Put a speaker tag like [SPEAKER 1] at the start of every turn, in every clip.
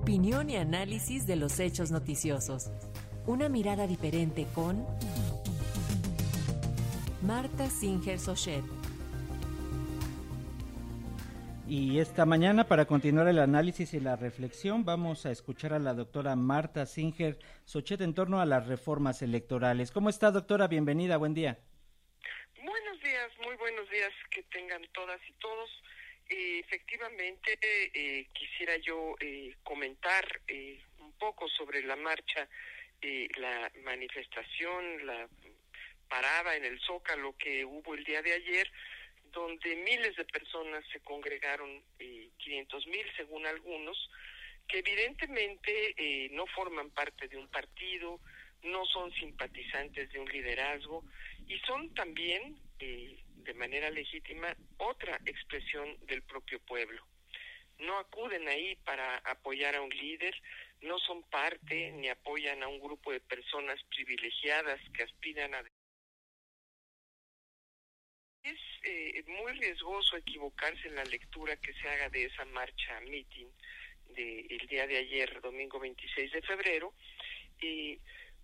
[SPEAKER 1] Opinión y análisis de los hechos noticiosos. Una mirada diferente con Marta Singer Sochet.
[SPEAKER 2] Y esta mañana, para continuar el análisis y la reflexión, vamos a escuchar a la doctora Marta Singer Sochet en torno a las reformas electorales. ¿Cómo está, doctora? Bienvenida, buen día.
[SPEAKER 3] Buenos días, muy buenos días que tengan todas y todos. Eh, efectivamente, eh, quisiera yo eh, comentar un poco sobre la marcha, la manifestación, la parada en el Zócalo que hubo el día de ayer, donde miles de personas se congregaron, eh, 500 mil según algunos, que evidentemente eh, no forman parte de un partido, no son simpatizantes de un liderazgo y son también, eh, de manera legítima, otra expresión del propio pueblo. No acuden ahí para apoyar a un líder, no son parte ni apoyan a un grupo de personas privilegiadas que aspiran a es eh, muy riesgoso equivocarse en la lectura que se haga de esa marcha meeting del día de ayer, domingo 26 de febrero, eh,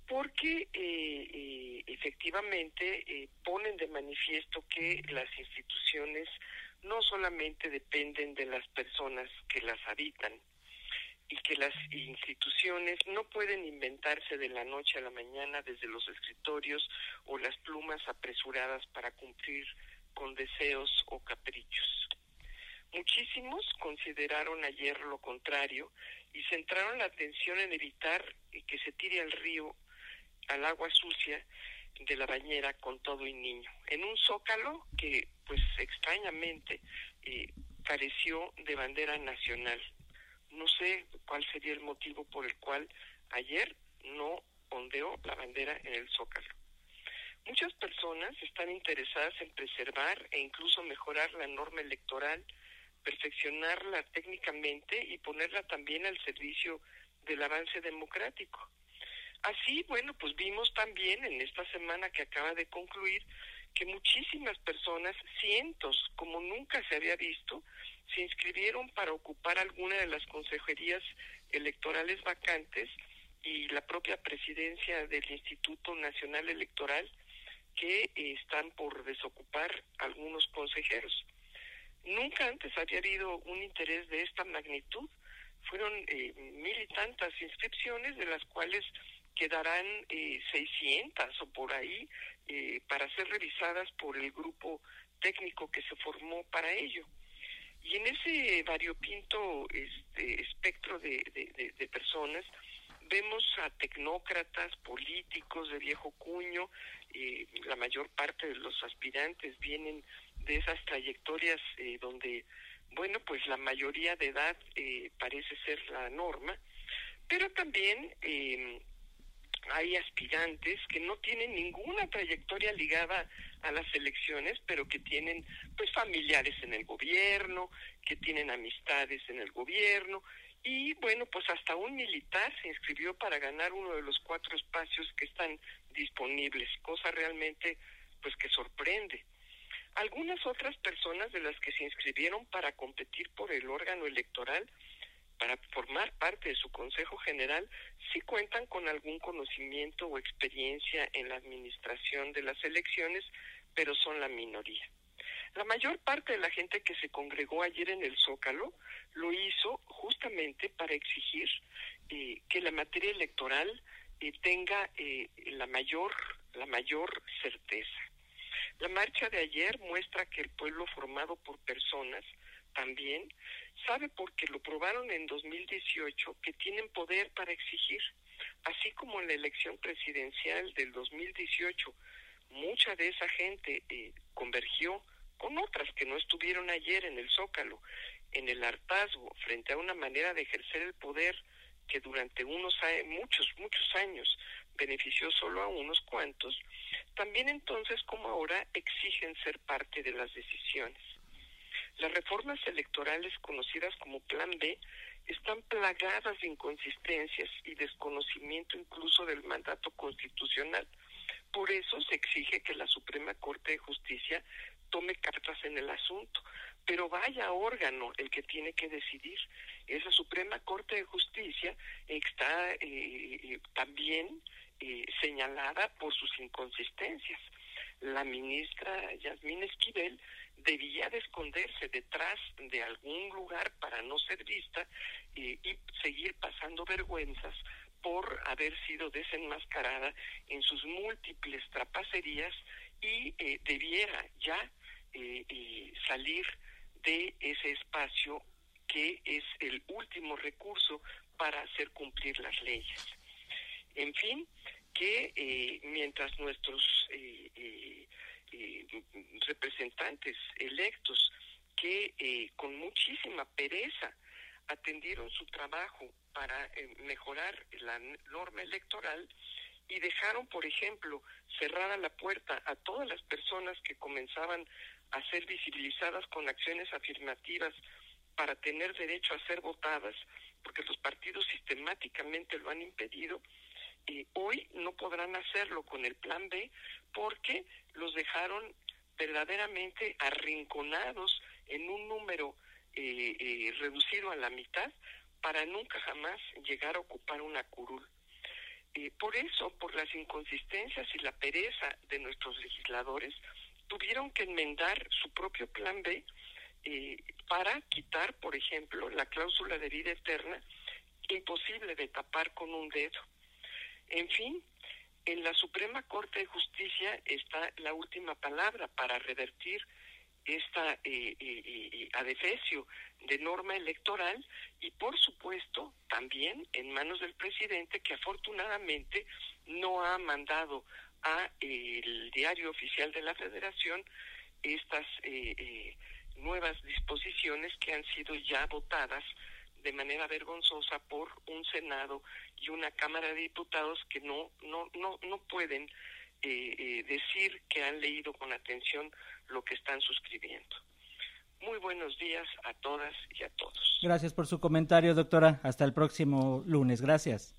[SPEAKER 3] porque eh, efectivamente ponen de manifiesto que las instituciones no solamente dependen de las personas que las habitan, y que las instituciones no pueden inventarse de la noche a la mañana desde los escritorios o las plumas apresuradas para cumplir con deseos o caprichos. Muchísimos consideraron ayer lo contrario y centraron la atención en evitar que se tire al río al agua sucia de la bañera con todo y niño, en un zócalo que pues extrañamente eh, careció de bandera nacional. No sé cuál sería el motivo por el cual ayer no ondeó la bandera en el zócalo. Muchas personas están interesadas en preservar e incluso mejorar la norma electoral, perfeccionarla técnicamente y ponerla también al servicio del avance democrático. Así, bueno, pues vimos también en esta semana que acaba de concluir que muchísimas personas, cientos, como nunca se había visto, se inscribieron para ocupar alguna de las consejerías electorales vacantes y la propia presidencia del Instituto Nacional Electoral que eh, están por desocupar algunos consejeros. Nunca antes había habido un interés de esta magnitud. Fueron eh, mil y tantas inscripciones, de las cuales quedarán eh, 600 o por ahí eh, para ser revisadas por el grupo técnico que se formó para ello. Y en ese variopinto este, espectro de, personas, vemos a tecnócratas, políticos de viejo cuño, eh, la mayor parte de los aspirantes vienen de esas trayectorias eh, donde, bueno, pues la mayoría de edad parece ser la norma, pero también eh, hay aspirantes que no tienen ninguna trayectoria ligada a las elecciones, pero que tienen pues familiares en el gobierno, que tienen amistades en el gobierno y bueno, pues hasta un militar se inscribió para ganar uno de los cuatro espacios que están disponibles, cosa realmente pues que sorprende. Algunas otras personas de las que se inscribieron para competir por el órgano electoral, para formar parte de su Consejo General, sí cuentan con algún conocimiento o experiencia en la administración de las elecciones, pero son la minoría. La mayor parte de la gente que se congregó ayer en el Zócalo lo hizo justamente para exigir eh, que la materia electoral eh, tenga eh, la mayor la mayor certeza. La marcha de ayer muestra que el pueblo formado por personas también sabe porque lo probaron en 2018 que tienen poder para exigir, así como en la elección presidencial del 2018 mucha de esa gente convergió con otras que no estuvieron ayer en el Zócalo, en el hartazgo, frente a una manera de ejercer el poder que durante unos muchos, muchos años benefició solo a unos cuantos, también entonces como ahora exigen ser parte de las decisiones. Las reformas electorales conocidas como Plan B están plagadas de inconsistencias y desconocimiento incluso del mandato constitucional. Por eso se exige que la Suprema Corte de Justicia tome cartas en el asunto, pero vaya órgano el que tiene que decidir. Esa Suprema Corte de Justicia está eh, eh, también eh, señalada por sus inconsistencias. La ministra Yasmín Esquivel debía de esconderse detrás de algún lugar para no ser vista y seguir pasando vergüenzas por haber sido desenmascarada en sus múltiples trapacerías y debiera ya salir de ese espacio que es el último recurso para hacer cumplir las leyes. En fin, que eh, mientras nuestros eh, eh, representantes electos que con muchísima pereza atendieron su trabajo para mejorar la norma electoral y dejaron, por ejemplo, cerrada la puerta a todas las personas que comenzaban a ser visibilizadas con acciones afirmativas para tener derecho a ser votadas, porque los partidos sistemáticamente lo han impedido, hoy no podrán hacerlo con el plan B porque los dejaron verdaderamente arrinconados en un número eh, eh, reducido a la mitad para nunca jamás llegar a ocupar una curul. Por eso, por las inconsistencias y la pereza de nuestros legisladores, tuvieron que enmendar su propio plan B eh, para quitar, por ejemplo, la cláusula de vida eterna, imposible de tapar con un dedo. En fin, en la Suprema Corte de Justicia está la última palabra para revertir esta eh, eh, adefesio de norma electoral y por supuesto también en manos del presidente que afortunadamente no ha mandado a el diario oficial de la Federación estas eh, eh, nuevas disposiciones que han sido ya votadas de manera vergonzosa por un Senado y una Cámara de Diputados que no no no no pueden eh, decir que han leído con atención lo que están suscribiendo. Muy buenos días a todas y a todos.
[SPEAKER 2] Gracias por su comentario, doctora. Hasta el próximo lunes. Gracias.